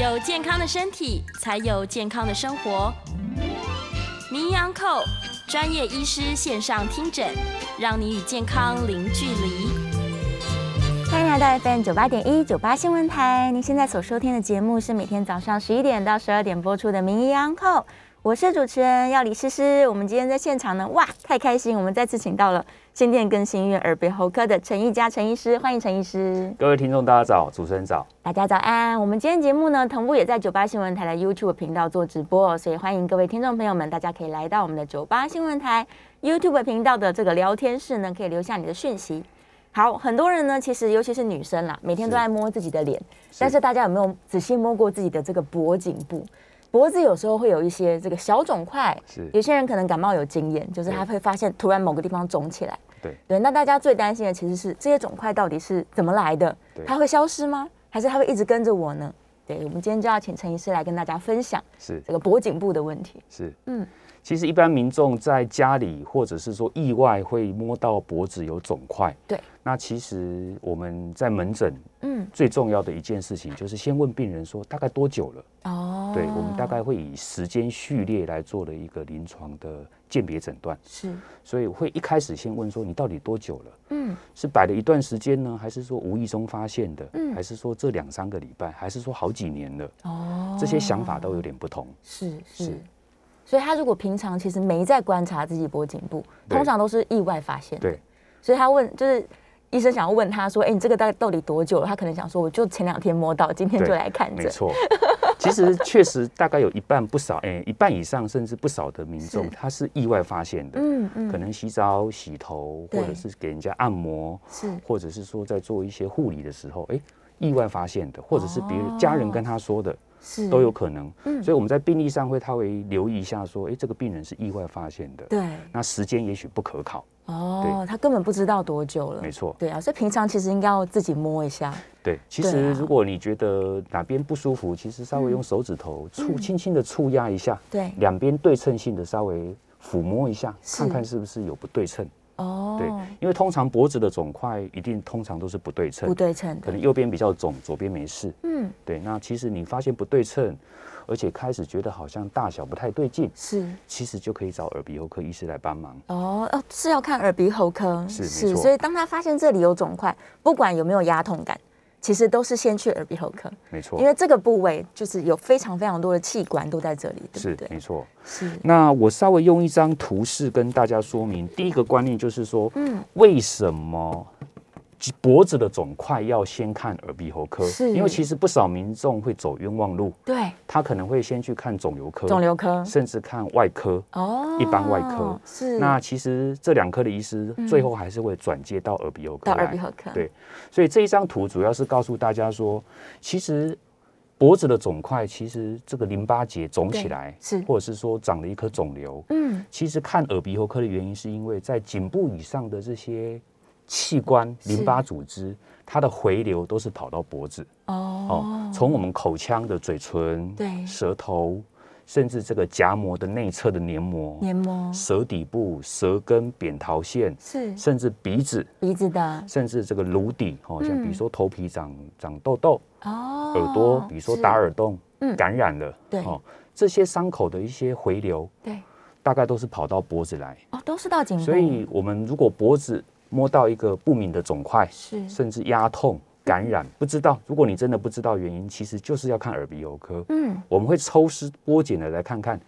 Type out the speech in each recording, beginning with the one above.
有健康的身体，才有健康的生活。名医安扣专业医师线上听诊，让你与健康零距离。欢迎来到 FM 九八点一九八新闻台。您现在所收听的节目是每天早上十一点到十二点播出的名医安扣，我是主持人要李诗诗。我们今天在现场呢，哇，太开心！我们再次请到了新店更新医院耳鼻喉科的陈义佳陈医师，欢迎陈医师。各位听众，大家早，主持人早。大家早安！我们今天节目呢，同步也在九八新闻台的 YouTube 频道做直播，所以欢迎各位听众朋友们，大家可以来到我们的九八新闻台 YouTube 频道的这个聊天室呢，可以留下你的讯息。好，很多人呢，其实尤其是女生啦，每天都在摸自己的脸，但是大家有没有仔细摸过自己的这个脖颈部？脖子有时候会有一些这个小肿块，是有些人可能感冒有经验，就是他会发现突然某个地方肿起来。对对，那大家最担心的其实是这些肿块到底是怎么来的？对它会消失吗？还是它会一直跟着我呢？对，我们今天就要请陈医师来跟大家分享是这个脖颈部的问题。是，嗯嗯，其实一般民众在家里或者是说意外会摸到脖子有肿块，对，那其实我们在门诊嗯，最重要的一件事情就是先问病人说大概多久了，哦，对我们大概会以时间序列来做了一个临床的鉴别诊断，是，所以会一开始先问说你到底多久了。嗯，是摆了一段时间呢，还是说无意中发现的？嗯还是说这两三个礼拜，还是说好几年了？哦，这些想法都有点不同。是是是。所以他如果平常其实没在观察自己脖颈部，通常都是意外发现的。对，所以他问就是。医生想要问他说：“哎、你这个大概到底多久了？”他可能想说：“我就前两天摸到，今天就对来看诊。没错。其实确实大概有一半不少，哎、一半以上甚至不少的民众他是意外发现的。嗯嗯可能洗澡、洗头，或者是给人家按摩，是或者是说在做一些护理的时候，哎、意外发现的，或者是别人、哦家人跟他说的，是都有可能。嗯所以我们在病历上会他会留意一下，说，哎、这个病人是意外发现的，对那时间也许不可考。哦，他根本不知道多久了。没错，对啊，所以平常其实应该要自己摸一下。对，其实如果你觉得哪边不舒服，其实稍微用手指头触轻轻的触压一下，对两边对称性的稍微抚摸一下，看看是不是有不对称。哦，对，因为通常脖子的肿块一定通常都是不对称不，对称。可能右边比较肿，左边没事。嗯，对，那其实你发现不对称，而且开始觉得好像大小不太对劲，是其实就可以找耳鼻喉科医师来帮忙。哦哦，是要看耳鼻喉科，是是所以当他发现这里有肿块，不管有没有压痛感，其实都是先去耳鼻喉科，没错因，为这个部位就是有非常非常多的器官都在这里，对是不对？没错。是，那我稍微用一张图示跟大家说明，第一个观念就是说，嗯，为什么脖子的肿块要先看耳鼻喉科？是。因为其实不少民众会走冤枉路，对，他可能会先去看肿瘤科，肿瘤科。甚至看外科。哦，一般外科。是。那其实这两科的医师最后还是会转接到耳鼻喉科到来。耳鼻喉科，对，所以这一张图主要是告诉大家说，其实脖子的肿块，其实这个淋巴结肿起来，是。或者是说长了一颗肿瘤，嗯，其实看耳鼻喉科的原因，是因为在颈部以上的这些器官、淋巴组织，它的回流都是跑到脖子。哦。哦，，从我们口腔的嘴唇、对。舌头，甚至这个颊膜的内侧的黏膜、黏膜。舌底部、舌根、扁桃腺，是。甚至鼻子，鼻子的。甚至这个颅底哦，像嗯。比如说头皮长长痘痘，哦，耳朵比如说打耳洞嗯。感染了，对。哦，这些伤口的一些回流，对。大概都是跑到脖子来。哦，都是到颈部，所以，我们如果脖子摸到一个不明的肿块，是。甚至压痛、感染，不知道，如果你真的不知道原因，其实就是要看耳鼻喉科。嗯，我们会抽丝剥茧的来看看，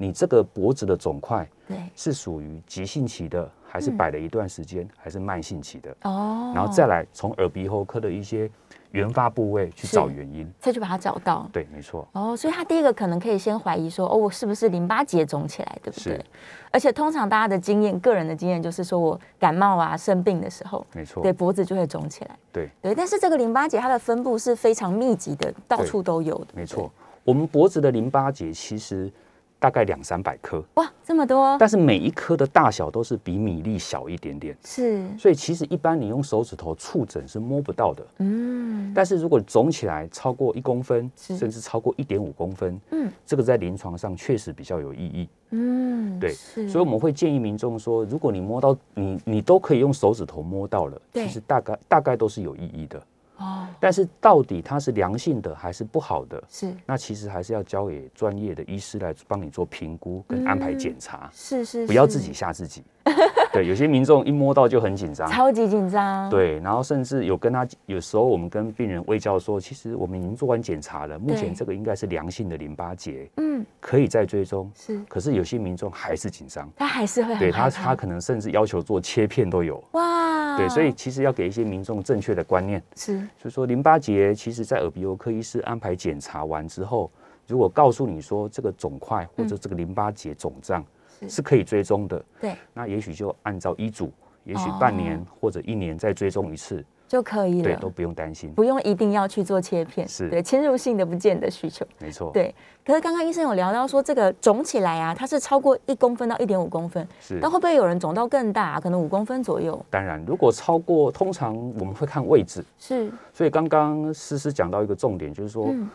你这个脖子的肿块对是属于急性期的，还是嗯摆了一段时间，还是慢性期的？哦，然后再来从耳鼻喉科的一些原发部位去找原因。再去把它找到。对，没错，哦，所以他第一个可能可以先怀疑说，哦，我是不是淋巴结肿起来，对不对是？而且通常大家的经验，个人的经验就是说我感冒啊、生病的时候，没错对，脖子就会肿起来。对，对，但是这个淋巴结它的分布是非常密集的，到处都有的。没错。我们脖子的淋巴结其实大概两三百颗，哇，这么多，但是每一颗的大小都是比米粒小一点点，是，所以其实一般你用手指头触诊是摸不到的。嗯，但是如果肿起来超过一公分，甚至超过一点五公分，嗯。这个在临床上确实比较有意义。嗯，对是。所以我们会建议民众说，如果你摸到你你都可以用手指头摸到了，对。其实大概大概都是有意义的。哦，但是到底它是良性的还是不好的，是。那其实还是要交给专业的医师来帮你做评估跟安排检查，是是，是不要自己吓自己。对，有些民众一摸到就很紧张。超级紧张。对，然后甚至有跟他，有时候我们跟病人微教说，其实我们已经做完检查了，目前这个应该是良性的淋巴结，嗯，可以再追踪。是，可是有些民众还是紧张，他还是会很对他他可能甚至要求做切片都有。哇，对，所以其实要给一些民众正确的观念，是。就是说淋巴结其实在耳鼻喉科医师安排检查完之后，如果告诉你说这个肿块或者这个淋巴结肿胀是是。可以追踪的，对。那也许就按照医嘱，也许半年哦或者一年再追踪一次，就可以对，了都。不用担心。不用一定要去做切片，是。对侵入性的不见得需求。没错，对，可是刚刚医生有聊到说，这个肿起来啊，它是超过一公分到一点五公分，是。但。会不会有人肿到更大、可能五公分左右？当然，如果超过，通常我们会看位置，是，所以刚刚思思讲到一个重点，就是说嗯，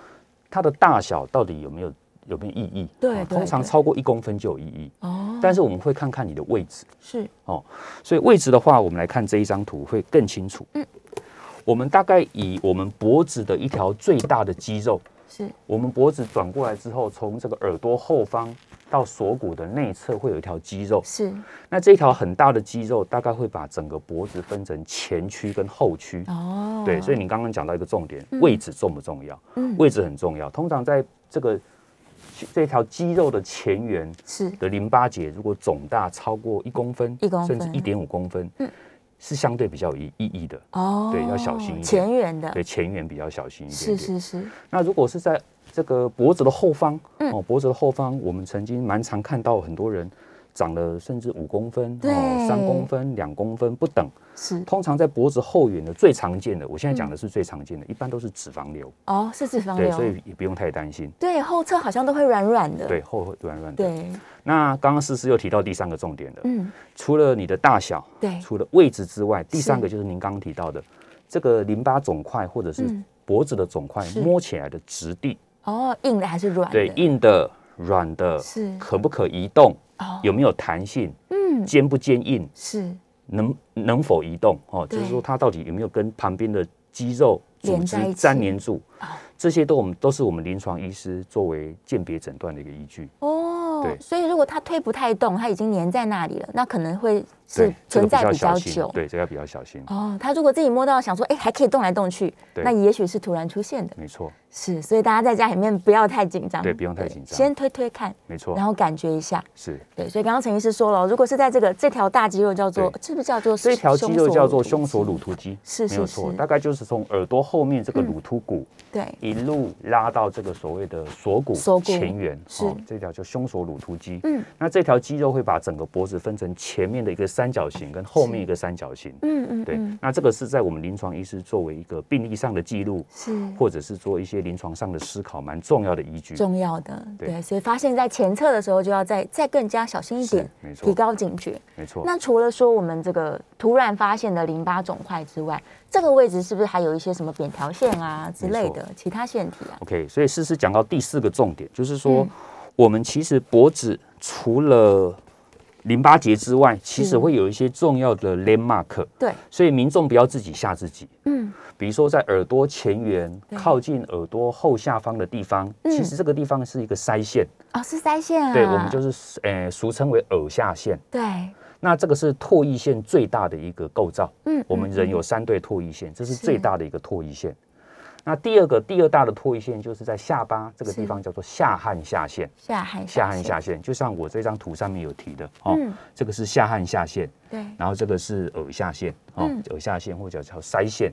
它的大小到底有没有有没有意义？对通常超过一公分就有意义，哦，但是我们会看看你的位置。是哦所以位置的话，我们来看这一张图会更清楚。嗯我们大概以我们脖子的一条最大的肌肉，是我们脖子转过来之后，从这个耳朵后方到锁骨的内侧会有一条肌肉。是那这条很大的肌肉大概会把整个脖子分成前区跟后区。哦，对，所以你刚刚讲到一个重点，位置重不重要？嗯位置很重要。通常在这个这条肌肉的前缘是。的淋巴结，如果肿大超过一公分，一公分。甚至一点五公分，嗯。是相对比较有意意义的。哦，对要小心一点。前缘的，对，前缘比较小心一点。是。是是，那如果是在这个脖子的后方，嗯。哦，脖子的后方，我们曾经蛮常看到很多人长了甚至五公分、对。三公分、两公分不等。是。通常在脖子后缘的最常见的，我现在讲的是最常见的，一般都是脂肪瘤。哦，是脂肪瘤对，瘤，所以也不用太担心。对后侧好像都会软软的，对，后会软软的。对，那刚刚思思又提到第三个重点了，嗯，除了你的大小，对，除了位置之外，第三个就是您刚刚提到的这个淋巴肿块或者是嗯。脖子的肿块，是。摸起来的质地，哦，硬的还是软的？对，硬的、软的，是。可不可移动，哦，有没有弹性，嗯。坚不坚硬，是。能能否移动，哦，就是对说它到底有没有跟旁边的肌肉组织粘连住？哦，这些都我们都是我们临床医师作为鉴别诊断的一个依据。哦，对。所以如果它推不太动，它已经粘在那里了，那可能会是存在比较久。对，这个要比较小心。哦，他如果自己摸到想说，哎，还可以动来动去，对那也许是突然出现的。没错，是，所以大家在家里面不要太紧张，对不用太紧张先推推看，没错然，后感觉一下。是对，所以刚刚陈医师说了，如果是在这个这条大肌肉叫做，对是不是叫做这条肌肉叫做胸锁乳乳突肌，是没有错，是是大概就是从耳朵后面这个嗯乳突骨对，一路拉到这个所谓的锁骨锁骨前缘，是这条叫胸锁乳突肌。嗯那这条肌肉会把整个脖子分成前面的一个三角形跟后面一个三角形。嗯嗯对嗯，，那这个是在我们临床医师作为一个病例上的记录，是或者是做一些临床上的思考，蛮重要的依据。重要的，对对，所以发现在前侧的时候就要再再更加小心一点，没错提高警觉。没错。那除了说我们这个突然发现的淋巴肿块之外，这个位置是不是还有一些什么扁条线啊之类的其他腺体啊？OK，所以诗诗讲到第四个重点，就是说、嗯我们其实脖子除了淋巴结之外，其实是会有一些重要的 landmark，对，所以民众不要自己吓自己。嗯，比如说在耳朵前缘靠近耳朵后下方的地方，嗯。其实这个地方是一个腮腺，哦，是腮腺啊，对我们就是呃俗称为耳下腺。对，那这个是唾液腺最大的一个构造。嗯，我们嗯人有三对唾液腺，这是是。最大的一个唾液腺。那第二个第二大的唾液腺就是在下巴这个地方，叫做下汗下腺。下汗下颌腺下腺，就像我这张图上面有提的哦，嗯。这个是下汗下腺，对，然后这个是耳下腺哦，嗯。耳下腺或者叫腮腺。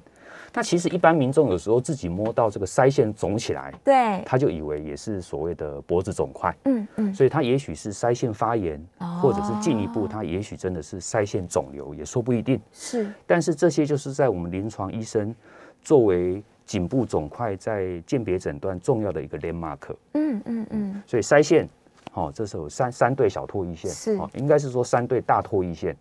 那其实一般民众有时候自己摸到这个腮腺肿起来，对，他就以为也是所谓的脖子肿块，嗯嗯，所以他也许是腮腺发炎，哦。或者是进一步他也许真的是腮腺肿瘤，也说不一定。是。但是这些就是在我们临床医生作为颈部肿块在鉴别诊断重要的一个 landmark。嗯嗯嗯，所以腮腺，哦，这时候有三三对小唾液腺，是哦，应该是说三对大唾液腺。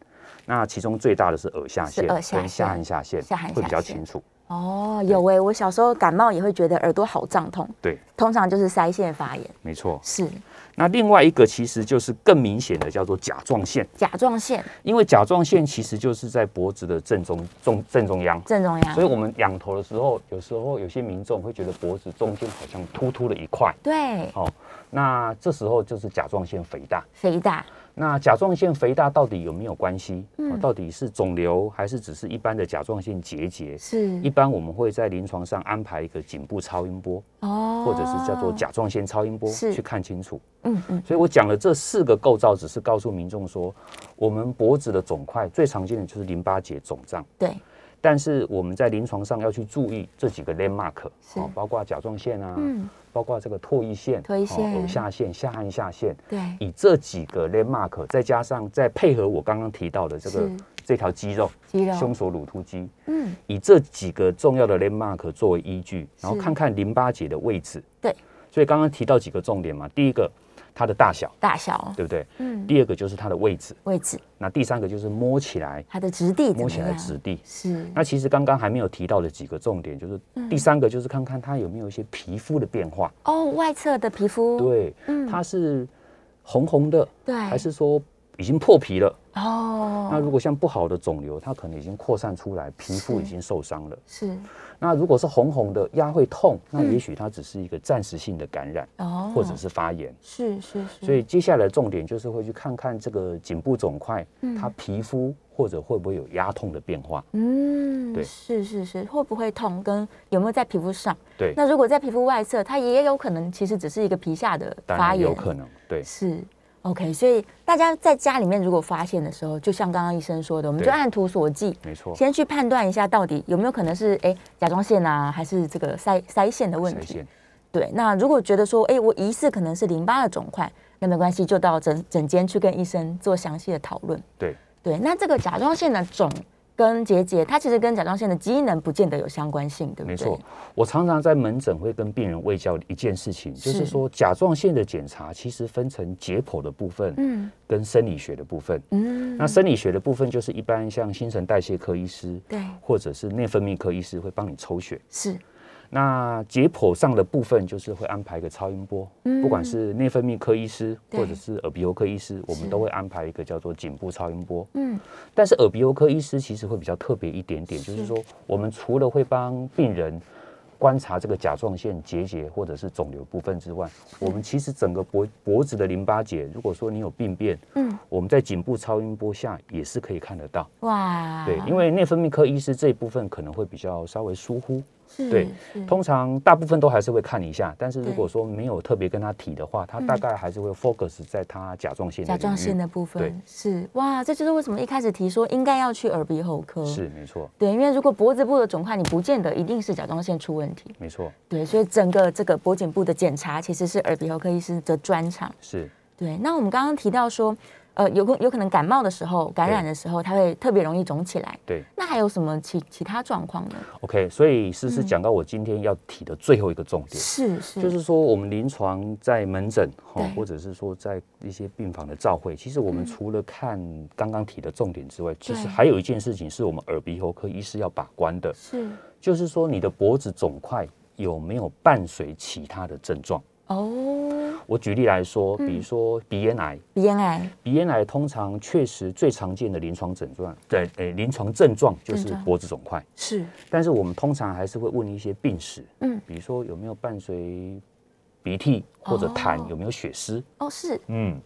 那其中最大的是耳下腺下跟下颌下腺，会比较清楚。哦，有诶，我小时候感冒也会觉得耳朵好胀痛，对，通常就是腮腺发炎，没错。是那另外一个其实就是更明显的，叫做甲状腺。甲状腺因为甲状腺其实就是在脖子的正中中正中央，正中央，所以我们仰头的时候，有时候有些民众会觉得脖子中间好像突突了一块，对哦，那这时候就是甲状腺肥大。肥大，那甲状腺肥大到底有没有关系？嗯。哦到底是肿瘤还是只是一般的甲状腺结节？是。一般我们会在临床上安排一个颈部超音波，哦。或者是叫做，甲状腺超音波是。去看清楚。嗯嗯，所以我讲了这四个构造，只是告诉民众说，我们脖子的肿块最常见的就是淋巴结肿胀，对，但是我们在临床上要去注意这几个 landmark，是。包括甲状腺啊，嗯包括这个唾液腺、唾液腺。哦耳下腺、下颌下腺，对，以这几个 landmark，再加上再配合我刚刚提到的这个是。这条肌肉，肌肉。胸锁乳突肌，嗯。以这几个重要的 landmark 作为依据，然后看看淋巴结的位置。对，所以刚刚提到几个重点嘛，第一个它的大小，大小，对不对？嗯，第二个就是它的位置，位置，那第三个就是摸起来，它的质地摸起来？质地。是。那其实刚刚还没有提到的几个重点，就是嗯。第三个就是看看它有没有一些皮肤的变化。哦，外侧的皮肤，对，嗯。它是红红的，对，还是说已经破皮了？哦，那如果像不好的肿瘤，它可能已经扩散出来，皮肤已经受伤了。是那如果是红红的，压会痛，那嗯也许它只是一个暂时性的感染，哦，或者是发炎。是是是，所以接下来重点就是会去看看这个颈部肿块，嗯它皮肤或者会不会有压痛的变化。嗯，对是是是，会不会痛跟有没有在皮肤上？对，那如果在皮肤外侧，它也有可能其实只是一个皮下的当发炎，然有可能。对，是 OK。所以大家在家里面如果发现的时候，就像刚刚医生说的，我们就按图索骥，没错。先去判断一下到底有没有可能是哎甲状腺啊，还是这个腮腮腺的问题。对，那如果觉得说，哎，我疑似可能是淋巴的肿块，那没关系，就到诊诊间去跟医生做详细的讨论。对对，那这个甲状腺的肿跟结节，它其实跟甲状腺的机能不见得有相关性，对不对？没错，我常常在门诊会跟病人卫教一件事情，就是是说甲状腺的检查其实分成解剖的部分嗯跟生理学的部分。嗯，那生理学的部分就是一般像新陈代谢科医师，对或者是内分泌科医师会帮你抽血。是那解剖上的部分就是会安排一个超音波，嗯。不管是内分泌科医师或者是耳鼻喉科医师，我是们都会安排一个叫做颈部超音波。嗯。但是耳鼻喉科医师其实会比较特别一点点，就是是说我们除了会帮病人观察这个甲状腺结节或者是肿瘤部分之外，我们其实整个脖脖子的淋巴结，如果说你有病变，嗯。我们在颈部超音波下也是可以看得到。哇，对，因为内分泌科医师这一部分可能会比较稍微疏忽，是对通常大部分都还是会看一下，但是如果说没有特别跟他提的话，他大概还是会 focus 在他甲状腺的甲状腺的部分对。是。哇，这就是为什么一开始提说应该要去耳鼻喉科。是没错，对，因为如果脖子部的肿块，你不见得一定是甲状腺出问题。没错，对，所以整个这个脖颈部的检查其实是耳鼻喉科医师的专长。是。对，那我们刚刚提到说，呃，有可有可能感冒的时候、感染的时候，它会特别容易肿起来。对。那还有什么其其他状况呢？OK，所以思思讲到我今天要提的最后一个重点，是是，就是说我们临床在门诊哈，或者是说在一些病房的照会，其实我们除了看刚刚提的重点之外，其实还有一件事情是我们耳鼻喉科医师要把关的，是就是说你的脖子肿块有没有伴随其他的症状。哦，我举例来说，嗯比如说鼻咽癌，鼻咽癌。鼻咽癌通常确实最常见的临床症状，对，诶，临床症状就是脖子肿块。是。但是我们通常还是会问一些病史，嗯。比如说有没有伴随鼻涕或者痰，哦。有没有血丝，哦是。嗯，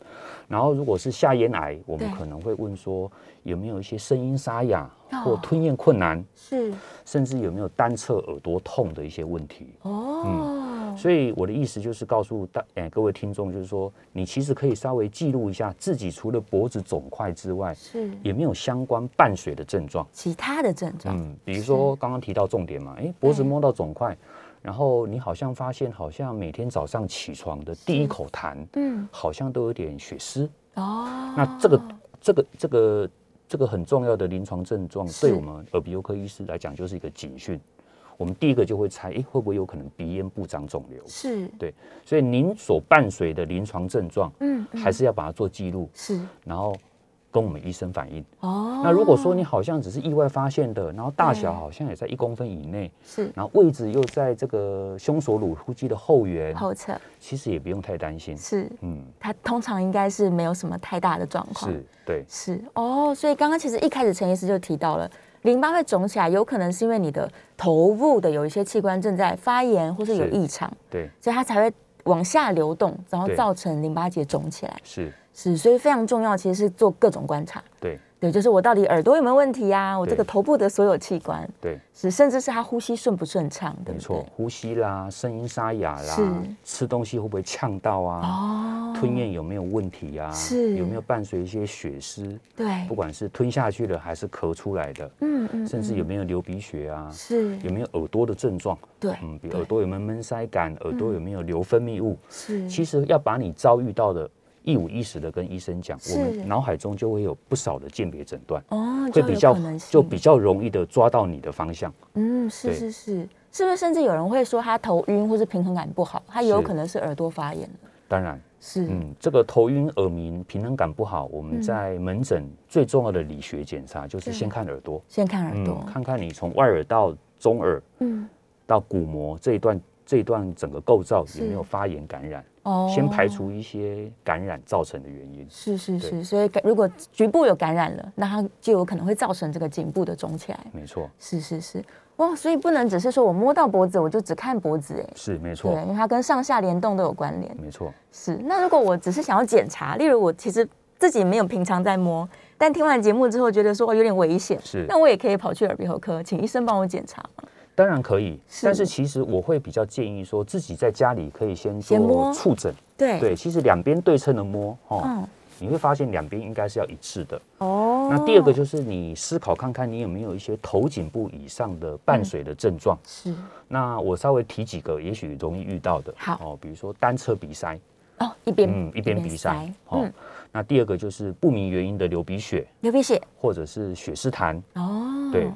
然后如果是下咽癌，我们可能会问说有没有一些声音沙哑哦或吞咽困难，是。甚至有没有单侧耳朵痛的一些问题。哦，所以我的意思就是告诉大诶、各位听众，就是说你其实可以稍微记录一下自己除了脖子肿块之外，是。有没有相关伴随的症状。其他的症状。嗯，比如说刚刚提到重点嘛，诶，脖子摸到肿块，然后你好像发现好像每天早上起床的第一口痰，嗯。好像都有点血丝。哦，那这个这个这个这个很重要的临床症状，对我们耳鼻喉科医师来讲就是一个警讯。我们第一个就会猜，诶，会不会有可能鼻咽部长肿瘤？是。对所以您所伴随的临床症状，嗯嗯。还是要把它做记录，是。然后跟我们医生反映。哦，那如果说你好像只是意外发现的，然后大小好像也在一公分以内，是。然后位置又在这个胸锁乳突肌的后缘，后侧。其实也不用太担心。是。嗯，它通常应该是没有什么太大的状况。是对，是。哦，所以刚刚其实一开始陈医师就提到了，淋巴会肿起来，有可能是因为你的头部的有一些器官正在发炎或是有是异常，对，所以它才会往下流动，然后造成淋巴结肿起来。是，是，所以非常重要，其实是做各种观察。对，对，就是我到底耳朵有没有问题呀、我这个对头部的所有器官对，是，甚至是他呼吸顺不顺畅，对没错？，呼吸啦，声音沙哑啦，吃东西会不会呛到啊？哦，吞咽有没有问题啊？是有没有伴随一些血丝？对不，管是吞下去了还是咳出来的，嗯嗯，甚至有嗯没有流鼻血啊？是，有没有耳朵的症状？对，嗯，比如耳朵有没有闷塞感，耳朵有没有流分泌物？是，其实要把你遭遇到的一五一十的跟医生讲，我是们脑海中就会有不少的鉴别诊断，哦，会比较就比较容易的抓到你的方向。嗯，是是是，是不是？甚至有人会说他头晕或是平衡感不好，他有可能是耳朵发炎了。当然，是，嗯，这个头晕、耳鸣、平衡感不好，我们嗯在门诊最重要的理学检查就是先看耳朵，先看耳朵，看看你从外耳到中耳嗯，到鼓膜这一段这一段整个构造是有没有发炎感染，哦先排。除一些感染造成的原因。是是是，所以如果局部有感染了，那它就有可能会造成这个颈部的肿起来。没错，是是是，哇，所以不能只是说我摸到脖子，我就只看脖子，哎，是没错，对因为它跟上下联动都有关联。没错。是，那如果我只是想要检查，例如我其实自己没有平常在摸，但听完节目之后觉得说哦有点危险，是那我也可以跑去耳鼻喉科，请医生帮我检查吗？当然可以，是。但是其实我会比较建议说，自己在家里可以先做触诊。对，对，其实两边对称的摸，哦，嗯，你会发现两边应该是要一致的。哦，那第二个就是你思考看看，你有没有一些头颈部以上的伴随的症状。是。那我稍微提几个，也许容易遇到的。好。哦，比如说单侧鼻塞，哦，一边嗯，一边鼻塞。哦。嗯，，那第二个就是不明原因的流鼻血，流鼻血，或者是血丝痰。哦，对，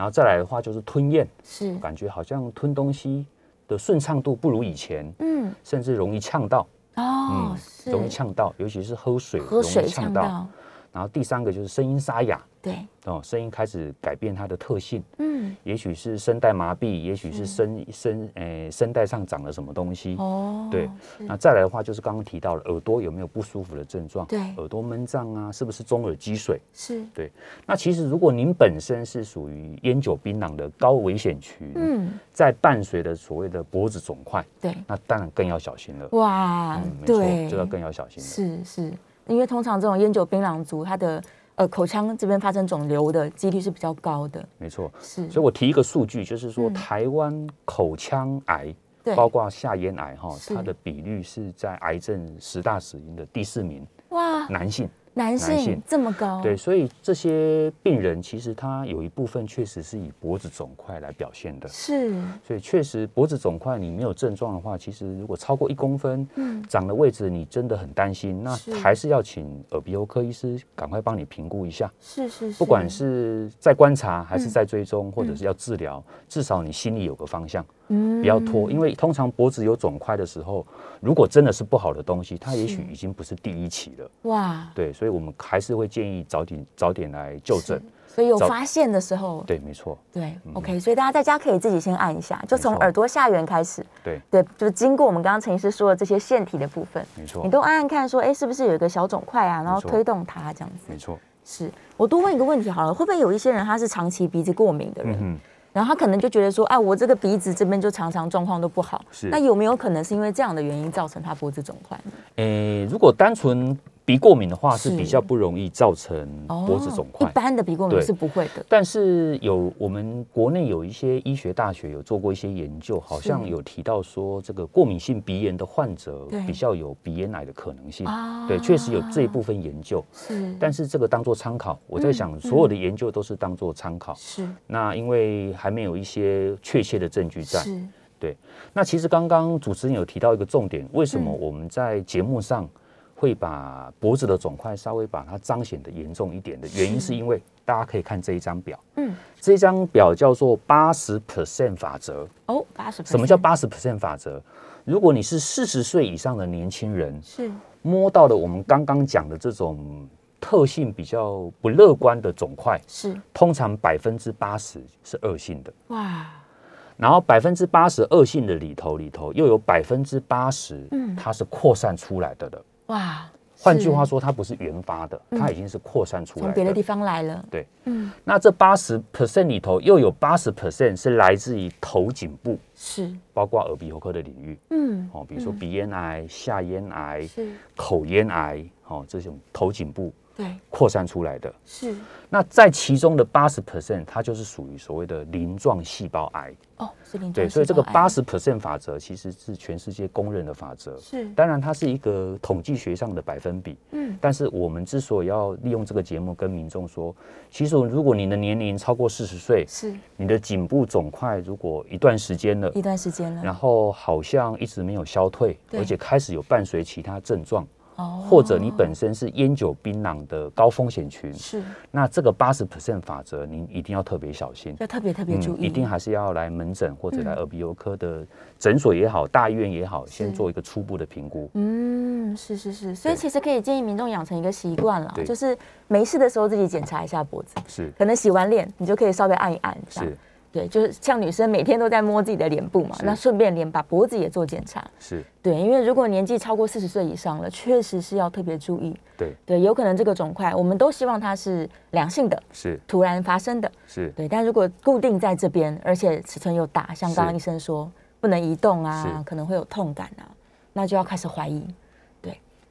然后再来的话就是吞咽，是，感觉好像吞东西的顺畅度不如以前，嗯，甚至容易呛到，哦，是，容易呛到，尤其是喝水喝水容易呛到。然后第三个就是声音沙哑，对，哦，声音开始改变它的特性，嗯，也许是声带麻痹，也许是声声诶声带上长了什么东西。哦，对。那再来的话就是刚刚提到了耳朵有没有不舒服的症状，对。耳朵闷胀啊，是不是中耳积水？是，对。那其实如果您本身是属于烟酒槟榔的高危险区，嗯，在伴随着所谓的脖子肿块，对，那当然更要小心了。哇嗯，没错，对，这要更要小心了。是是，因为通常这种烟酒槟榔族，他的呃口腔这边发生肿瘤的几率是比较高的，没错。是，所以我提一个数据，就是说嗯。台湾口腔癌，对，包括下咽癌哈，它的比率是在癌症十大死因的第四名，哇，男性。男性性。这么高，对，所以这些病人其实他有一部分确实是以脖子肿块来表现的。是，所以确实脖子肿块你没有症状的话，其实如果超过一公分，嗯，长的位置你真的很担心，那还是要请耳鼻喉科医师赶快帮你评估一下。是是是，不管是在观察还是嗯。在追踪，或者是要治疗，至少你心里有个方向，嗯不要拖。因为通常脖子有肿块的时候，如果真的是不好的东西，它也许已经不是第一期了。哇，对，所以我们还是会建议早点早点来就诊。所以有早发现的时候，对，没错，对，OK，所以大家在家可以自己先按一下，就从耳朵下缘开始，对，对，就是经过我们刚刚陈医师说的这些腺体的部分，没错你，都按按看，说，哎，是不是有一个小肿块啊？然后推动它这样子。没错。是我多问一个问题好了，会不会有一些人他是长期鼻子过敏的人，嗯哼，然后他可能就觉得说，啊，我这个鼻子这边就常常状况都不好，是那有没有可能是因为这样的原因造成他脖子肿块呢？诶，如果单纯鼻过敏的话，是。是比较不容易造成脖子肿块。哦一。般的鼻过敏是不会的，但是有我们国内有一些医学大学有做过一些研究，好像有提到说，这个过敏性鼻炎的患者比较有鼻咽癌的可能性。啊。对，确实有这一部分研究，是，但是这个当做参考。我在想，嗯。所有的研究都是当做参考。是。那因为还没有一些确切的证据在。是。那其实刚刚主持人有提到一个重点，为什么嗯。我们在节目上会把脖子的肿块稍微把它彰显的严重一点的原因，是。是因为大家可以看这一张表，嗯，这张表叫做八十 percent 法则。哦，八十，什么叫八十 percent 法则？如果你是四十岁以上的年轻人，是。摸到了我们刚刚讲的这种特性比较不乐观的肿块，是。通常百分之八十是恶性的，哇，然后百分之八十恶性的里头里头又有百分之八十，嗯。它是扩散出来的了。哇，换句话，说，它不是原发的，嗯。它已经是扩散出来的。从别的地方来了，对，嗯，那这八十 percent 里头又有八十 percent 是来自于头颈部，是，包括耳鼻喉科的领域。嗯，哦，比如说嗯鼻咽癌、下咽癌、是，口咽癌哦，这种头颈部对，扩散出来的。是，那在其中的八十 percent，它就是属于所谓的鳞状细胞癌。哦，是鳞状对，所以这个八十 percent 法则其实是全世界公认的法则。是，当然，它是一个统计学上的百分比。嗯，但是我们之所以要利用这个节目跟民众说，其实如果你的年龄超过四十岁，是你的颈部肿块如果一段时间了，一段时间了，然后好像一直没有消退，而且开始有伴随其他症状，哦或者你本身是烟酒槟榔的高风险群，是。那这个八十 percent 法则，您一定要特别小心。要特别特别注意，一定还是要来门诊或者来嗯。耳鼻喉科的诊所也好，大医院也好，先做一个初步的评估。嗯，是是是，所以其实可以建议民众养成一个习惯了，就是没事的时候自己检查一下脖子，是。可能洗完脸你就可以稍微按一按，是对，就是像女生每天都在摸自己的脸部嘛，那顺便连把脖子也做检查。是，对，因为如果年纪超过四十岁以上了，确实是要特别注意。对对，有可能这个肿块，我们都希望它是良性的，是突然发生的。是对，但如果固定在这边，而且尺寸又大，像刚刚医生说不能移动啊，可能会有痛感啊，那就要开始怀疑。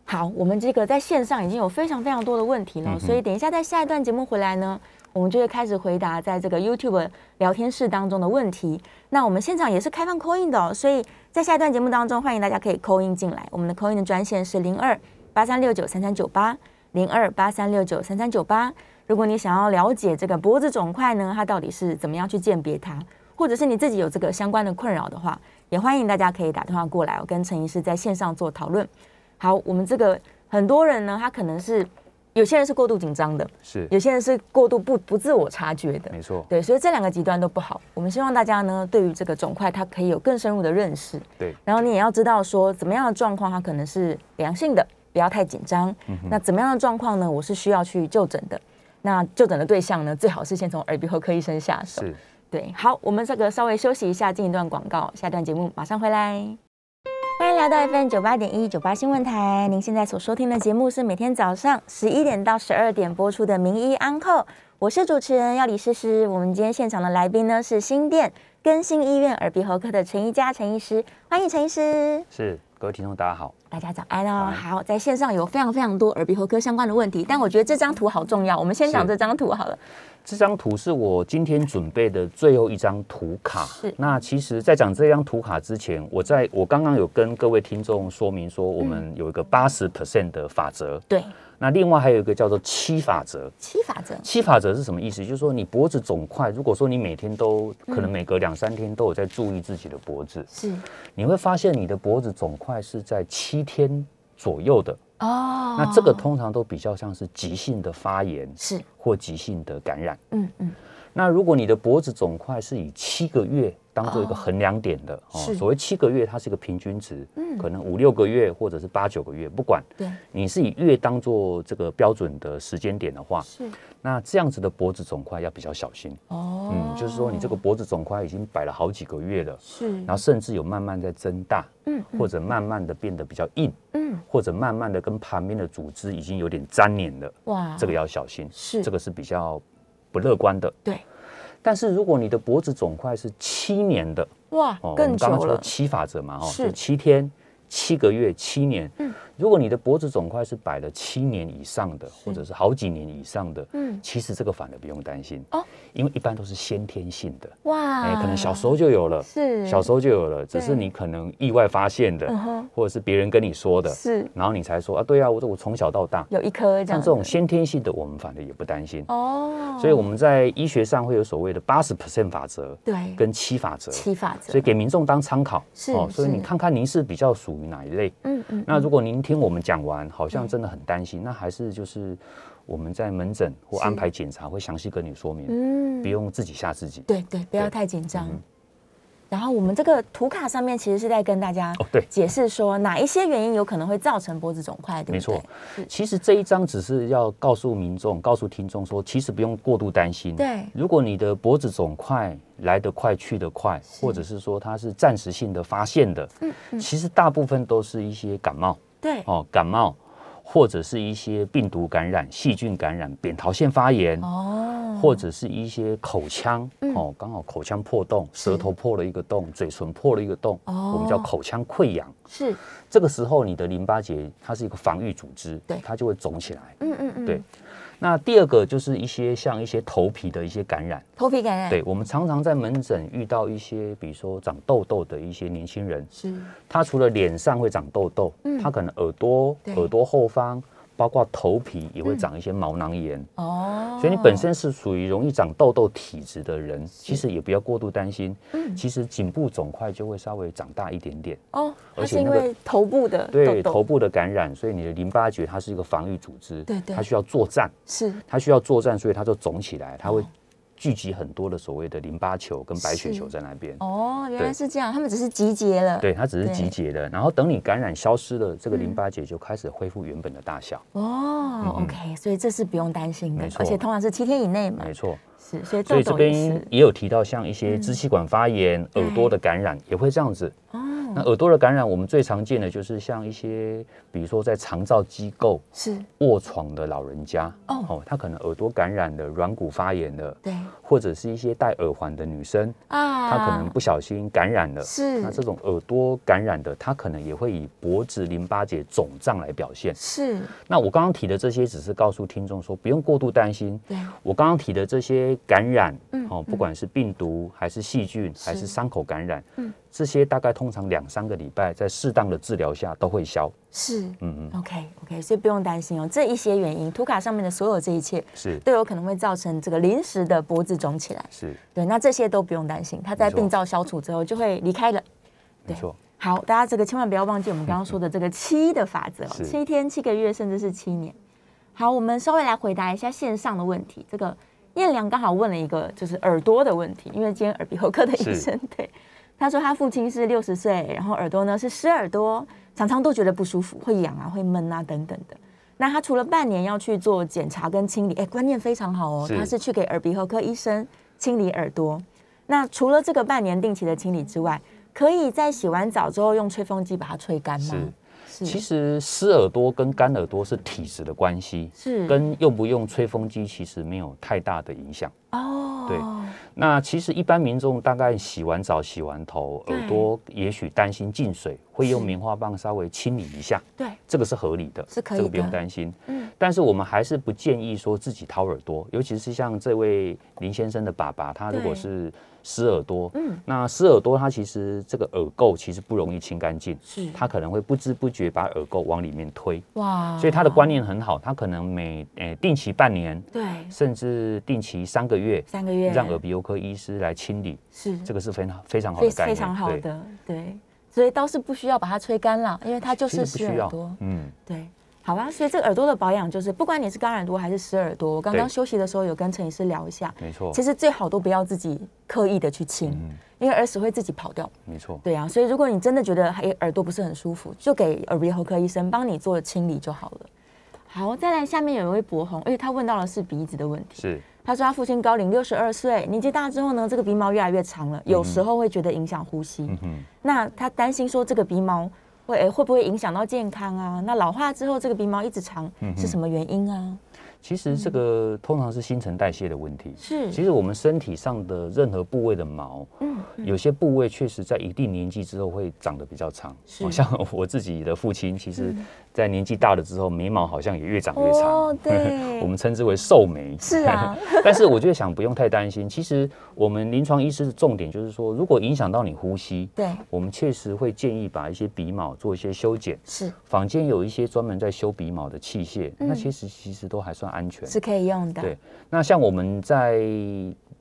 对，好，我们这个在线上已经有非常非常多的问题了，嗯所以等一下在下一段节目回来呢，我们就会开始回答在这个 YouTube 聊天室当中的问题。那我们现场也是开放 call in 的、哦，所以在下一段节目当中，欢迎大家可以 call in 进来。我们的 call in 的专线是零二八三六九三三九八零二八三六九三三九八。如果你想要了解这个脖子肿块呢，它到底是怎么样去鉴别它，或者是你自己有这个相关的困扰的话，也欢迎大家可以打电话过来，我跟陈医师在线上做讨论。好，我们这个很多人呢，他可能是有些人是过度紧张的，是，有些人是过度不不自我察觉的。没错，对，所以这两个极端都不好。我们希望大家呢，对于这个肿块，它可以有更深入的认识。对，然后你也要知道说，怎么样的状况它可能是良性的，不要太紧张。嗯那怎么样的状况呢？我是需要去就诊的。那就诊的对象呢，最好是先从耳鼻喉科医生下手。是。对，好，我们这个稍微休息一下，进一段广告，下段节目马上回来。欢迎来到 FM 九八点一九八新闻台，您现在所收听的节目是每天早上十一点到十二点播出的《名医安扣》，我是主持人要李诗诗。我们今天现场的来宾呢是新店更新医院耳鼻喉科的陈一佳陈医师，欢迎陈医师。是，各位听众大家好。大家早安哦！好，在线上有非常非常多耳鼻喉科相关的问题，但我觉得这张图好重要，我们先讲是这张图好了。这张图是我今天准备的最后一张图卡是。那其实，在讲这张图卡之前，我在我刚刚有跟各位听众说明说，我们有一个八十 percent 的法则。对，那另外还有一个叫做七法则。七法则七法则是什么意思？就是说，你脖子肿块，如果说你每天都可能每隔两三天都有在注意自己的脖子，是你会发现你的脖子肿块是在七天左右的。哦，那这个通常都比较像是急性的发炎是。或急性的感染。嗯嗯那如果你的脖子肿块是以七个月当做一个哦。衡量点的哦，是。所谓七个月，它是一个平均值，嗯。可能五六个月或者是八九个月，不管。对。你是以月当做这个标准的时间点的话，是。那这样子的脖子肿块要比较小心。哦。嗯，就是说你这个脖子肿块已经摆了好几个月了，是。然后甚至有慢慢在增大，嗯或者慢慢的变得比较硬，嗯。或者慢慢的跟旁边的组织已经有点粘连了，哇。这个要小心。是。这个是比较不乐观的。对。但是如果你的脖子肿块是七年的，哇哦，我更们刚刚久了。说七法则嘛，哦，是。就七天、七个月、七年。嗯。如果你的脖子肿块是摆了七年以上的，或者是好几年以上的，嗯。其实这个反而不用担心哦，因为一般都是先天性的，哇。哎，可能小时候就有了，是。小时候就有了，只是你可能意外发现的或者是别人跟你说的，是。然后你才说啊，对啊，我我从小到大，有一颗这样像这种先天性的，我们反而也不担心。哦，所以我们在医学上会有所谓的八十 percent 法则对。跟七法则，七法则，所以给民众当参考。哦是所以你看看您是比较属于哪一类。嗯嗯那如果您听我们讲完，好像真的很担心，那还是就是我们在门诊或安排检查会详细跟你说明，嗯不用自己吓自己。对对，不要太紧张嗯。然后我们这个图卡上面其实是在跟大家哦对。解释说哪一些原因有可能会造成脖子肿块，对不对？没错，其实这一章只是要告诉民众、告诉听众说，其实不用过度担心。对。如果你的脖子肿块来得快去得快，或者是说它是暂时性的发现的，嗯。其实大部分都是一些感冒。对。哦，感冒或者是一些病毒感染、细菌感染、扁桃腺发炎。哦，或者是一些口腔、嗯。哦，刚好口腔破洞，舌头破了一个洞，嘴唇破了一个洞，哦。我们叫口腔溃疡。是，这个时候，你的淋巴结它是一个防御组织，对。它就会肿起来。嗯嗯嗯，对，那第二个就是一些像一些头皮的一些感染。头皮感染，对，我们常常在门诊遇到一些，比如说长痘痘的一些年轻人，是，他除了脸上会长痘痘，嗯他可能耳朵、耳朵后方，包括头皮也会长一些毛囊炎。哦，所以你本身是属于容易长痘痘体质的人，其实也不要过度担心。嗯。其实颈部肿块就会稍微长大一点点。哦，而且因为头部的对头部的感染，所以你的淋巴结它是一个防御组织，对对。它需要作战，是。它需要作战，所以它就肿起来，它会哦聚集很多的所谓的淋巴球跟白血球在那边。哦，原来是这样，他们只是集结了，对，它只是集结的，然后等你感染消失了，这个嗯。淋巴结就开始恢复原本的大小。哦嗯，OK，所以这是不用担心的而且通常是七天以内嘛。没，错，是，所以这边也有提到，像一些支气管发炎、对耳朵的感染也会这样子。哦，那耳朵的感染，我们最常见的就是像一些，比如说在长照机构是。卧床的老人家，哦。他可能耳朵感染的、软骨发炎的，对或者是一些戴耳环的女生，啊，她可能不小心感染了。是那这种耳朵感染的，她可能也会以脖子淋巴结肿胀来表现。是，那我刚刚提的这些，只是告诉听众说，不用过度担心。对我刚刚提的这些感染，嗯哦，不管是病毒还是细菌还是伤口感染，嗯这些大概通常两三个礼拜，在适当的治疗下都会消。是，嗯嗯，OK OK，所以不用担心哦，这一些原因，图卡上面的所有这一切是。都有可能会造成这个临时的脖子肿起来。是，对，那这些都不用担心，它在病灶消除之后就会离开了。对没错，好，大家这个千万不要忘记我们刚刚说的这个七的法则哦，七天、七个月，甚至是七年。好，我们稍微来回答一下线上的问题。这个燕良刚好问了一个就是耳朵的问题，因为今天耳鼻喉科的医生对他说他父亲是六十岁，然后耳朵呢是湿耳朵，常常都觉得不舒服，会痒啊，会闷啊等等的。那他除了半年要去做检查跟清理，哎，观念非常好哦，是他是去给耳鼻喉科医生清理耳朵。那除了这个半年定期的清理之外，可以在洗完澡之后用吹风机把它吹干吗？是。其实湿耳朵跟干耳朵是体质的关系，是。跟用不用吹风机其实没有太大的影响。哦，对那其实一般民众大概洗完澡、洗完头，耳朵也许担心进水，会用棉花棒稍微清理一下，对。这个是合理的，是可以这个不用的担心。嗯。但是我们还是不建议说自己掏耳朵，尤其是像这位林先生的爸爸，他如果是湿耳朵，嗯。那湿耳朵它其实这个耳垢其实不容易清干净，是。它可能会不知不觉把耳垢往里面推，哇，所以他的观念很好，他可能每诶、定期半年，对。甚至定期三个月，三个月。让耳鼻喉科医师来清理，是。这个是非常非常好的概念，非常好对，的对，所以倒是不需要把它吹干了，因为它就是不需要。耳朵，，嗯，对。好吧，所以这个耳朵的保养就是，不管你是干耳朵还是湿耳朵，我刚刚休息的时候有跟陈医师聊一下，没错，其实最好都不要自己刻意的去清，嗯，因为耳屎会自己跑掉。没错，对啊，所以如果你真的觉得还耳朵不是很舒服，就给耳鼻喉科医生帮你做清理就好了。好，再来下面有一位博红，而且他问到的是鼻子的问题。是他说他父亲高龄六十二岁，年纪大之后呢，这个鼻毛越来越长了，有时候会觉得影响呼吸。嗯哼，那他担心说这个鼻毛会诶会不会影响到健康啊？那老化之后这个鼻毛一直长是什么原因啊？其实这个通常是新陈代谢的问题。是，其实我们身体上的任何部位的毛，嗯有些部位确实在一定年纪之后会长得比较长。是好像我自己的父亲，其实在年纪大了之后，眉毛好像也越长越长。哦对 我们称之为寿眉。是啊，但是我就想不用太担心。其实我们临床医师的重点就是说，如果影响到你呼吸，对，我们确实会建议把一些鼻毛做一些修剪。是坊间有一些专门在修鼻毛的器械，嗯那其实其实都还算安全。是可以用的。对，那像我们在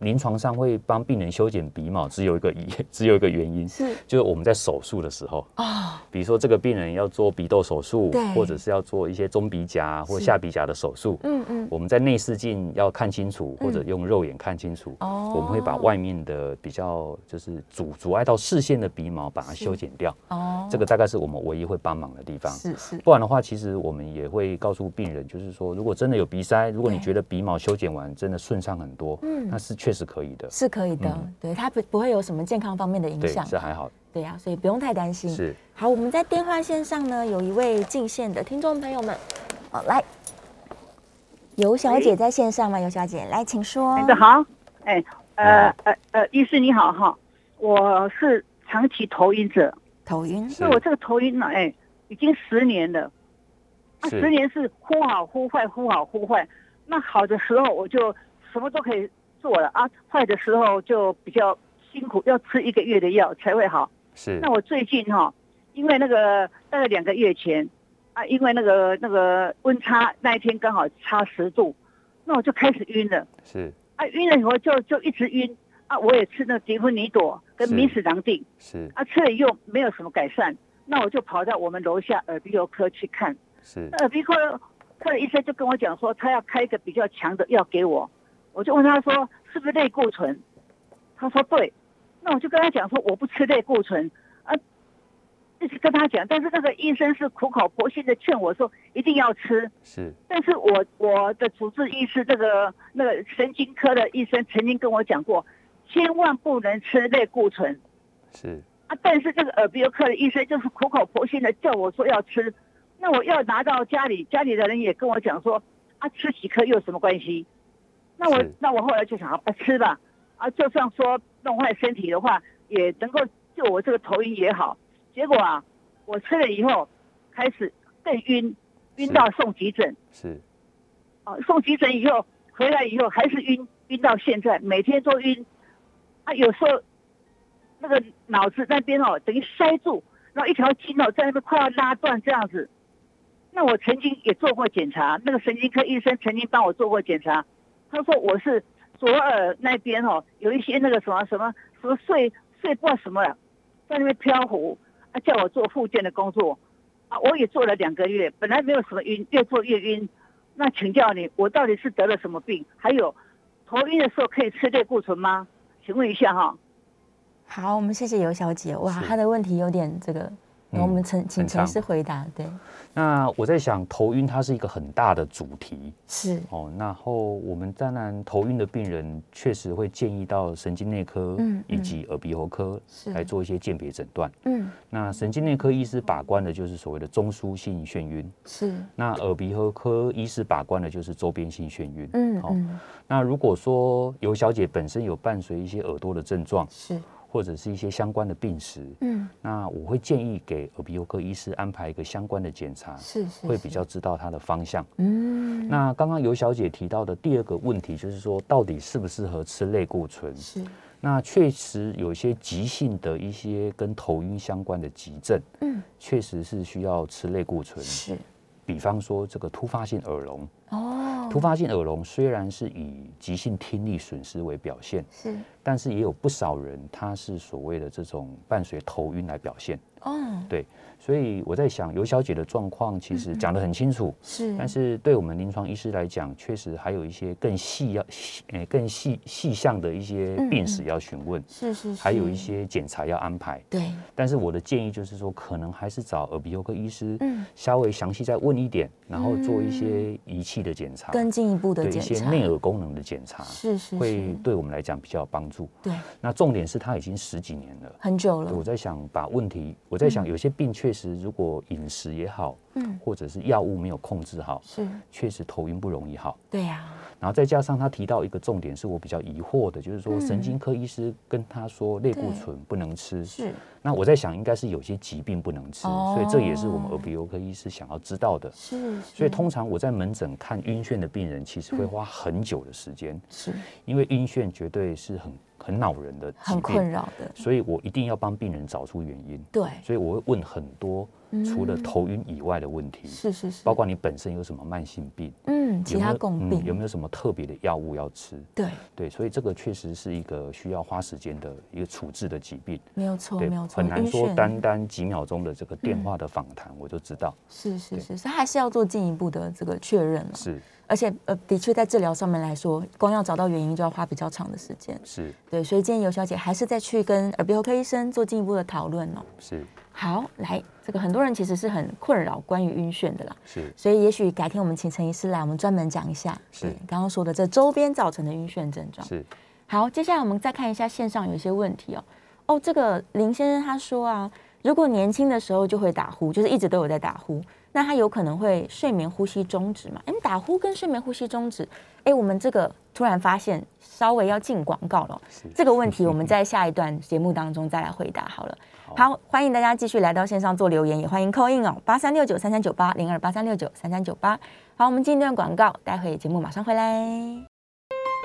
临床上会帮病人修剪鼻毛，只有一个一 只有一个原因，是。就是我们在手术的时候，哦，比如说这个病人要做鼻窦手术，或者是要做一些中鼻夹或是下鼻夹的手术，嗯嗯，我们在内视镜要看清楚，或者用肉眼看清楚，哦。我们会把外面的比较就是阻阻碍到视线的鼻毛把它修剪掉。哦，这个大概是我们唯一会帮忙的地方。是是。不然的话，其实我们也会告诉病人，就是说，如果真的有鼻塞，如果你对。觉得鼻毛修剪完真的顺畅很多，嗯。那是确实可以的。是可以的，嗯。对，它不不会有什么健康方面的影对，响，是还好，对呀、所以不用太担心。是。好，我们在电话线上呢，有一位进线的听众朋友们，哦，来，尤小姐在线上吗？尤小姐，来，请说。大家好，哎，呃呃呃，医师你好哈，我是长期头晕者，头晕，是。那我这个头晕呢，哎，已经十年了，啊，十年是忽好忽坏，忽好忽坏。那好的时候我就什么都可以做了啊，坏的时候就比较辛苦，要吃一个月的药才会好。是。那我最近哈，因为那个大概两个月前啊，因为那个那个温差那一天刚好差十度，那我就开始晕了。是。啊，晕了以后就就一直晕啊，我也吃那迪芬尼朵跟是明史狼定是。啊，吃了以后没有什么改善，那我就跑到我们楼下耳鼻喉科去看，是。那耳鼻喉科的医生就跟我讲说，他要开一个比较强的药给我，我就问他说是不是类固醇，他说对，那我就跟他讲说我不吃类固醇。啊，一直跟他讲，但是那个医生是苦口婆心的劝我说一定要吃，是。但是我我的主治医师这个那个神经科的医生曾经跟我讲过，千万不能吃类固醇。是。啊。但是这个耳鼻喉科的医生就是苦口婆心的叫我说要吃，那我要拿到家里，家里的人也跟我讲说啊，吃几颗又有什么关系？那我那我后来就想啊，吃吧啊，就算说弄坏身体的话，也能够救我这个头晕也好。结果啊，我吃了以后开始更晕，晕到送急诊。是啊，送急诊以后回来以后还是晕，晕到现在，每天都晕。啊，有时候那个脑子那边哦，等于塞住，然后一条筋哦在那边快要拉断这样子。那我曾经也做过检查，那个神经科医生曾经帮我做过检查，他说我是左耳那边哦有一些那个什么什么什么睡睡不知道什么了，在那边飘忽，啊叫我做复健的工作。啊，我也做了两个月，本来没有什么晕，越做越晕。那请教你，我到底是得了什么病？还有头晕的时候可以吃类固醇吗？请问一下哈。好，我们谢谢尤小姐。哇，是她的问题有点这个，嗯我们陈请陈师回答。对，那我在想，头晕它是一个很大的主题是，哦。然后我们当然头晕的病人确实会建议到神经内科嗯以及耳鼻喉科是来做一些鉴别诊断。嗯，那神经内科医师把关的就是所谓的中枢性眩晕，是，那耳鼻喉科医师把关的就是周边性眩晕。好嗯嗯，那如果说尤小姐本身有伴随一些耳朵的症状，是，或者是一些相关的病史，嗯，那我会建议给耳鼻喉科医师安排一个相关的检查，是是，会比，较知道它的方向。嗯，那刚刚尤小姐提到的第二个问题，就是说到底适不适合吃类固醇？是，那确实有一些急性的一些跟头晕相关的急症，嗯，确实是需要吃类固醇。是，比方说这个突发性耳聋，哦，突发性耳聋虽然是以急性听力损失为表现，是，但是也有不少人他是所谓的这种伴随头晕来表现。哦，对，所以我在想，尤小姐的状况其实讲得很清楚，是，但是对我们临床医师来讲，确实还有一些更细要细，呃，更细细项的一些病史要询问，是是是，还有一些检查要安排。对，但是我的建议就是说，可能还是找耳鼻喉科医师，嗯，稍微详细再问一点，然后做一些仪器的检查，更进一步的对一些，内耳功能的检查，是是会，对我们来讲比较有帮助。对，那重点是他已经十几年了。很久了。我，在想把问题，我在想有些病确实如果饮食也好，嗯，或者是药物没有控制好，是，确实头晕不容易好。对呀，然后再加上他提到一个重点，是我比较疑惑的，就是说神经科医师跟他说类固醇不能吃，是，那我在想应该是有些疾病不能吃，哦。所以这也是我们耳鼻喉科医师想要知道的。是，所以通常我在门诊看晕眩的病人，其实会花很久的时间，是。因为晕眩绝对是很很恼人的疾很困病，扰的，所以我一定要帮病人找出原因。对，所以我会问很多除了头晕以外的问题，是是是，包括你本身有什么慢性病，嗯，其有没有他共嗯病有没有什么特别的药物要吃？对，对，所以这个确实是一个需要花时间的一个处置的疾病。没有错，对没有，错，很难说单单几秒钟的这个电话的访谈，我就知道是是是，所以还是要做进一步的这个确认了。是而且呃，的确在治疗上面来说，光要找到原因就要花比较长的时间。是对，所以建议尤小姐还是再去跟耳鼻喉科医生做进一步的讨论哦。是好，来，这个很多人其实是很困扰关于晕眩的啦，是所以也许改天我们请陈医师来，我们专门讲一下，是对刚刚说的这周边造成的晕眩症状。是好，接下来我们再看一下线上有一些问题哦。哦，这个林先生他说啊，如果年轻的时候就会打呼，就是一直都有在打呼，那他有可能会睡眠呼吸中止嘛？哎，打呼跟睡眠呼吸中止，哎，我们这个突然发现稍微要进广告了这个问题我们在下一段节目当中再来回答好了。好，欢迎大家继续来到线上做留言，也欢迎扣印哦，八三六九三三九八零二八三六九三三九八。好，我们进一段广告，待会节目马上回来。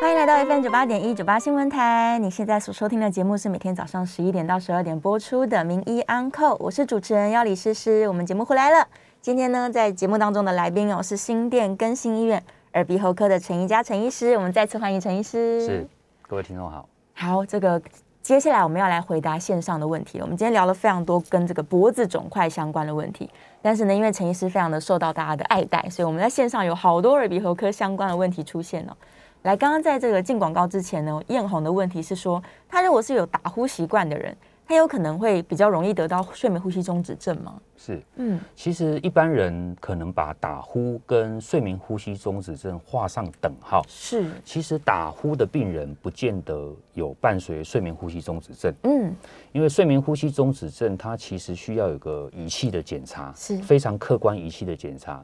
欢迎来到 FM 九八点一九八新闻台。你现在所收听的节目是每天早上十一点到十二点播出的《名医安扣》，我是主持人要李诗诗。我们节目回来了。今天呢，在节目当中的来宾哦是新店更新医院耳鼻喉科的陈怡佳陈医师。我们再次欢迎陈医师。是，各位听众好，好，这个接下来我们要来回答线上的问题了。我们今天聊了非常多跟这个脖子肿块相关的问题，但是呢，因为陈医师非常的受到大家的爱戴，所以我们在线上有好多耳鼻喉科相关的问题出现了。来，刚刚在这个进广告之前呢，艳红的问题是说，他如果是有打呼习惯的人，他有可能会比较容易得到睡眠呼吸中止症吗？是。嗯，其实一般人可能把打呼跟睡眠呼吸中止症画上等号。是，其实打呼的病人不见得有伴随睡眠呼吸中止症，嗯，因为睡眠呼吸中止症它其实需要有个仪器的检查，是非常客观仪器的检查。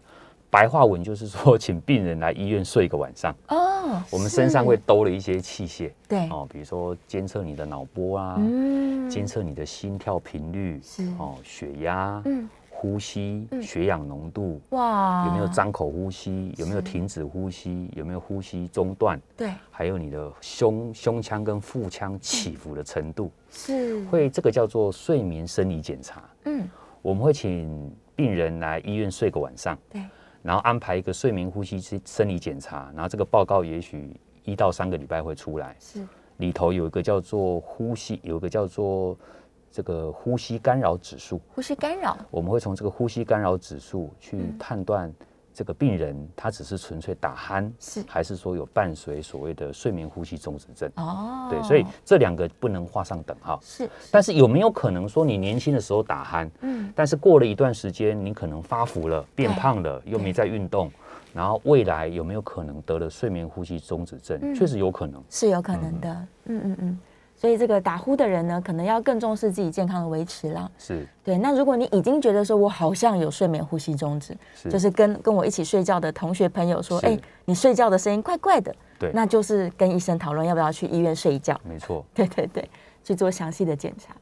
白话文就是说，请病人来医院睡一个晚上，哦，我们身上是。会兜了一些器械，对，哦，比如说监测你的脑波啊，嗯。监测你的心跳频率，是。哦，血压，嗯。呼吸，嗯。血氧浓度，哇。有没有？张口呼吸，有没有停止呼吸，有没有呼吸中断，对，还有你的胸胸腔跟腹腔起伏的程度，是，会这个叫做睡眠生理检查。嗯，我们会请病人来医院睡个晚上，对，然后安排一个睡眠呼吸生理检查，然后这个报告也许一到三个礼拜会出来，是，里头有一个叫做呼吸，有一个叫做这个呼吸干扰指数，呼吸干扰，我们会从这个呼吸干扰指数去嗯。判断这个病人他只是纯粹打鼾，是还是说有伴随所谓的睡眠呼吸中止症。哦，对，所以这两个不能画上等号。是，但是有没有可能说你年轻的时候打鼾，嗯，但是过了一段时间，你可能发福了、变胖了，又没在运动，然后未来有没有可能得了睡眠呼吸中止症？嗯确实有可能。是有可能的，嗯嗯嗯。所以这个打呼的人呢，可能要更重视自己健康的维持啦。是对，那如果你已经觉得说我好像有睡眠呼吸中止，是，就是跟跟我一起睡觉的同学朋友说，是哎、你睡觉的声音怪怪的，对，那就是跟医生讨论要不要去医院睡一觉。没错。对对对，去做详细的检查。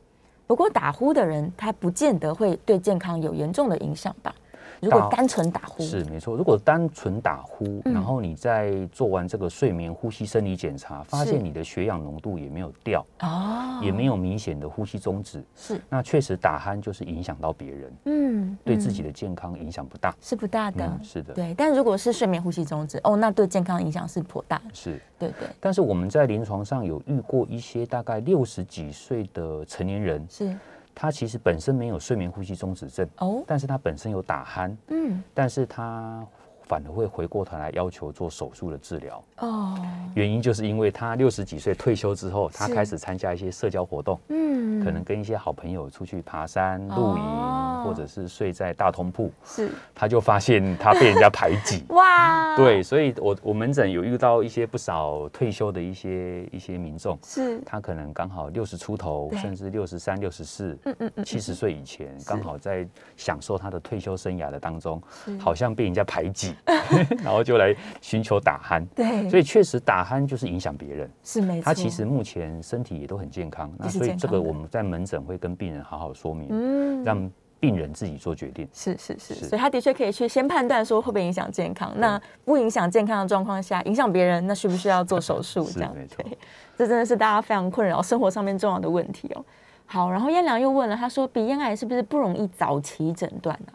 不过打呼的人，他不见得会对健康有严重的影响吧？如果打单纯打呼，是没错。如果单纯打呼，嗯然后你在做完这个睡眠呼吸生理检查，发是现你的血氧浓度也没有掉，哦，也没有明显的呼吸中止，是，那确实打鼾就是影响到别人，嗯，对自己嗯的健康影响不大。是不大的。嗯，是的，对，但如果是睡眠呼吸中止，哦，那对健康影响是颇大，是。对对但是我们在临床上有遇过一些大概六十几岁的成年人，是他其实本身没有睡眠呼吸中止症，哦，但是他本身有打鼾，嗯。但是他反而会回过头来要求做手术的治疗。哦，原因就是因为他六十几岁退休之后，他是。开始参加一些社交活动，嗯，可能跟一些好朋友出去爬山、露营，哦或者是睡在大通铺，是。他就发现他被人家排挤。哇，对，，所以我我门诊有遇到一些不少退休的一些一些民众，是。他可能刚好六十出头，甚至六十三、六十四、嗯嗯嗯，七十岁以前，刚好在享受他的退休生涯的当中，好像被人家排挤，然后就来寻求打鼾。对，所以确实打鼾就是影响别人，是没。错，他其实目前身体也都很健康，那所以这个我们在门诊会跟病人好好说明，嗯。让病人自己做决定。是是是，是所以他的确可以去先判断说会不会影响健康。那不影响健康的状况下，影响别人，那需不需要做手术？这样对，这真的是大家非常困扰生活上面重要的问题哦。好，然后燕良又问了，他说鼻咽癌是不是不容易早期诊断呢、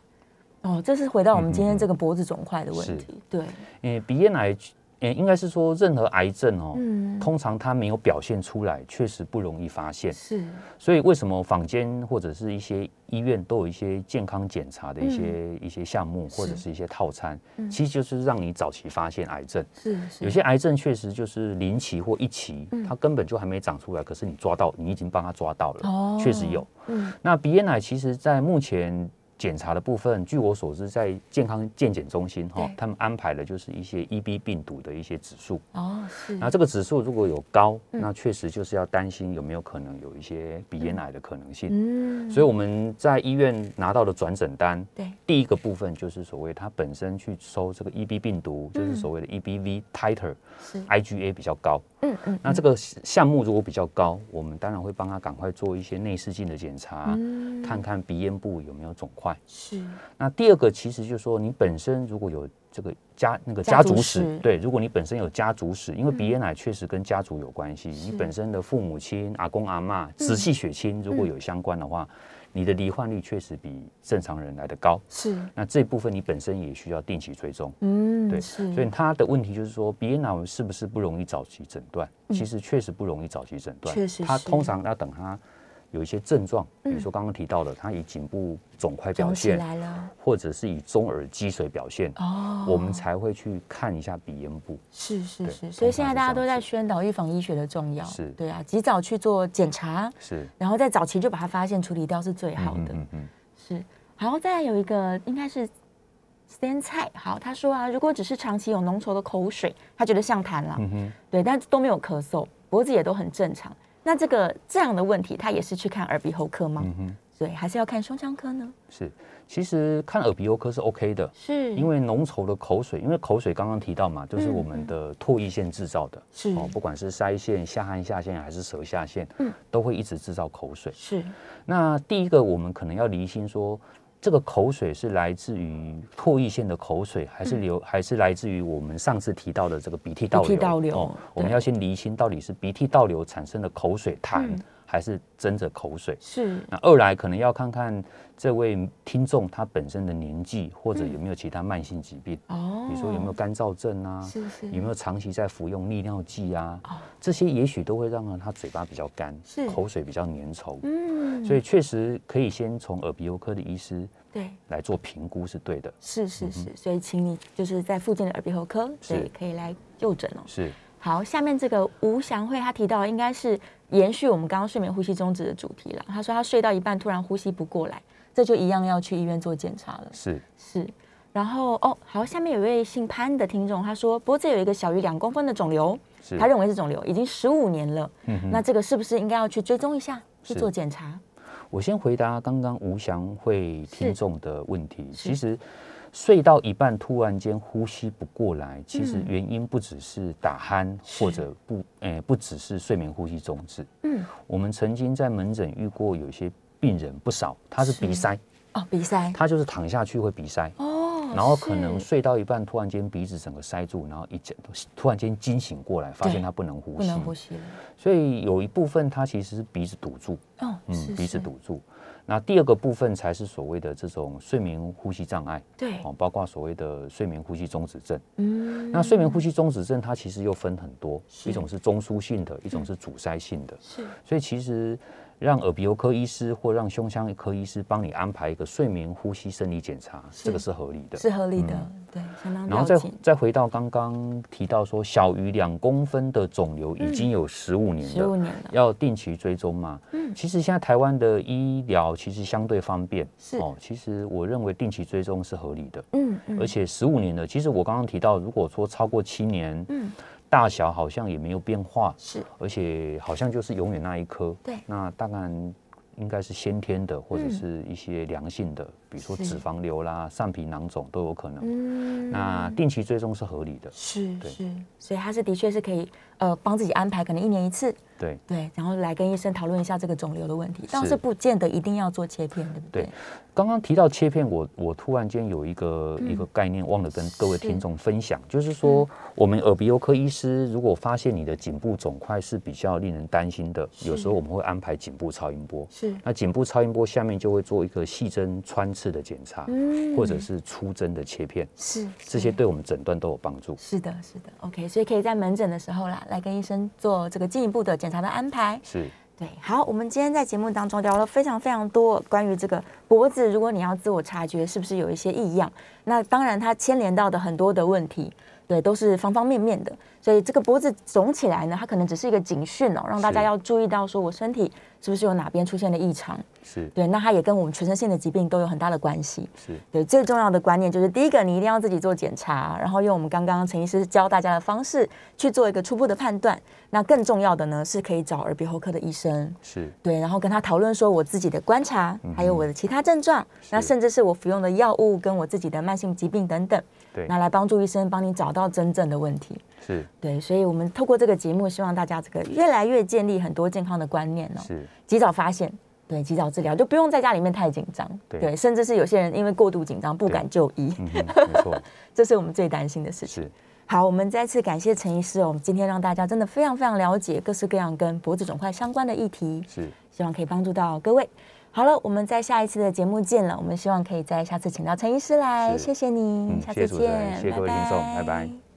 哦，这是回到我们今天这个脖子肿块的问是题。对，因为鼻咽癌，呃，应该是说任何癌症哦，嗯通常它没有表现出来，确实不容易发现。是，所以为什么坊间或者是一些医院都有一些健康检查的一些、一些项目或者是一些套餐，其实就是让你早期发现癌症。是是，有些癌症确实就是零期或一期，它根本就还没长出来，可是你抓到，你已经帮它抓到了，哦确实有。嗯那鼻咽癌其实在目前检查的部分，据我所知，在健康健检中心哈对，他们安排的就是一些 EB 病毒的一些指数。哦是，那这个指数如果有高，嗯那确实就是要担心有没有可能有一些鼻咽癌的可能性。嗯所以我们在医院拿到的转诊单，对第一个部分就是所谓它本身去收这个 EB 病毒，就是所谓的 EBV titer 是 IgA 比较高。嗯嗯那这个项目如果比较高，我们当然会帮他赶快做一些内视镜的检查，嗯。看看鼻咽部有没有肿块。是。那第二个其实就是说，你本身如果有这个家那个家族史，对，如果你本身有家族史，因为鼻咽癌确实跟家族有关系，你本身的父母亲、阿公阿妈、直系血亲如果有相关的话，你的罹患率确实比正常人来的高。是，那这部分你本身也需要定期追踪。嗯对，所以他的问题就是说，鼻咽癌是不是不容易早期诊断？其实确实不容易早期诊断，嗯确实他通常要等他有一些症状，比如说刚刚提到的，他以颈部肿块表现，或者是以中耳积水表现，哦，我们才会去看一下鼻咽部。是是是，所以现在大家都在宣导预防医学的重要，是。对啊，及早去做检查，是，然后在早期就把它发现处理掉是最好的。嗯嗯，是，好，再来有一个应该是 Stan 菜，好，他说啊，如果只是长期有浓稠的口水，他觉得像痰了，嗯哼，对，但都没有咳嗽，脖子也都很正常。那这个这样的问题，他也是去看耳鼻喉科吗？嗯哼，对，还是要看胸腔科呢？是。其实看耳鼻喉科是 OK 的，是，因为浓稠的口水，因为口水刚刚提到嘛，就是我们的唾液腺制造的，嗯是哦，不管是腮腺、下颌下腺还是舌下腺，嗯都会一直制造口水。是那第一个，我们可能要厘清说，这个口水是来自于唾液腺的口水，还是流，还是来自于我们上次提到的这个鼻涕倒流？嗯鼻涕倒流？哦，我们要先厘清到底是鼻涕倒流产生的口水痰，嗯还是争着口水。是那二来可能要看看这位听众他本身的年纪，或者有没有其他慢性疾病，哦，比如说有没有干燥症啊，是是有没有长期在服用利尿剂啊，哦这些也许都会让他嘴巴比较干是，口水比较粘稠。嗯，所以确实可以先从耳鼻喉科的医师对。来做评估是对的。是是是，所以请你就是在附近的耳鼻喉科，是对，可以来就诊哦。是好，下面这个吴祥慧他提到，应该是延续我们刚刚睡眠呼吸中止的主题了。他说他睡到一半突然呼吸不过来，这就一样要去医院做检查了。是，是，然后哦，好，下面有一位姓潘的听众，他说脖子有一个小于两公分的肿瘤，他认为是肿瘤，已经十五年了。嗯那这个是不是应该要去追踪一下，去做检查？我先回答刚刚吴祥慧听众的问题。其实睡到一半突然间呼吸不过来，其实嗯原因不只是打鼾，或者不，诶、不只是睡眠呼吸中止。嗯，我们曾经在门诊遇过有些病人不少，他是是鼻塞，哦，鼻塞。他就是躺下去会鼻塞。哦，然后可能睡到一半，突然间鼻子整个塞住，然后一整突然间惊醒过来，发现他不能呼不吸，能呼吸了。所以有一部分他其实是鼻子堵住，哦，是嗯，鼻子堵住。那第二个部分才是所谓的这种睡眠呼吸障碍，对，哦，包括所谓的睡眠呼吸中止症。嗯，那睡眠呼吸中止症它其实又分很多，一种是中枢性的，一种是阻塞性的。是所以其实让耳鼻喉科医师或让胸腔科医师帮你安排一个睡眠呼吸生理检查，是这个是合理的。是合理的，对，相当然后再。再回到刚刚提到说，小于两公分的肿瘤已经有十五年了，十五年了，要定期追踪嘛。嗯其实现在台湾的医疗其实相对方便，是哦。其实我认为定期追踪是合理的，嗯嗯而且十五年了，其实我刚刚提到，如果说超过七年，嗯，大小好像也没有变化，是。而且好像就是永远那一颗。对。那当然应该是先天的，或者嗯是一些良性的，比如说脂肪瘤啦、上皮囊肿都有可能。嗯。那定期追踪是合理的。是对。是，所以它是的确是可以呃帮自己安排可能一年一次，对。对，然后来跟医生讨论一下这个肿瘤的问题，倒是是不见得一定要做切片，对不对？对。刚刚提到切片，我我突然间有一个、一个概念忘了跟各位听众分享，就是说，我们耳鼻喉科医师如果发现你的颈部肿块是比较令人担心的，有时候我们会安排颈部超音波。是，那颈部超音波下面就会做一个细针穿刺的检查，嗯。或者是粗针的切片，是这些对我们诊断都有帮助。是的，是的，OK，所以可以在门诊的时候啦，来跟医生做这个进一步的检查的安排。是对，好，我们今天在节目当中聊了非常非常多关于这个脖子，如果你要自我察觉是不是有一些异样，那当然它牵连到的很多的问题，对，都是方方面面的。所以这个脖子肿起来呢，它可能只是一个警讯哦，让大家要注意到说我身体是不是有哪边出现了异常。是对，那它也跟我们全身性的疾病都有很大的关系。是对，最重要的观念就是第一个，你一定要自己做检查，然后用我们刚刚陈医师教大家的方式去做一个初步的判断。那更重要的呢，是可以找耳鼻喉科的医生，是对，然后跟他讨论说我自己的观察，嗯还有我的其他症状，那甚至是我服用的药物跟我自己的慢性疾病等等，对那来帮助医生帮你找到真正的问题。是。对，所以我们透过这个节目，希望大家这个越来越建立很多健康的观念哦，是。及早发现。对，及早治疗就不用在家里面太紧张，对。甚至是有些人因为过度紧张不敢就医，没错，这是我们最担心的事情。是。好，我们再次感谢陈医师哦，我们今天让大家真的非常非常了解各式各样跟脖子肿块相关的议题，是，希望可以帮助到各位。好了，我们在下一次的节目见了。我们希望可以在下次请到陈医师来，是。谢谢你，嗯下次见，谢谢各位听众拜拜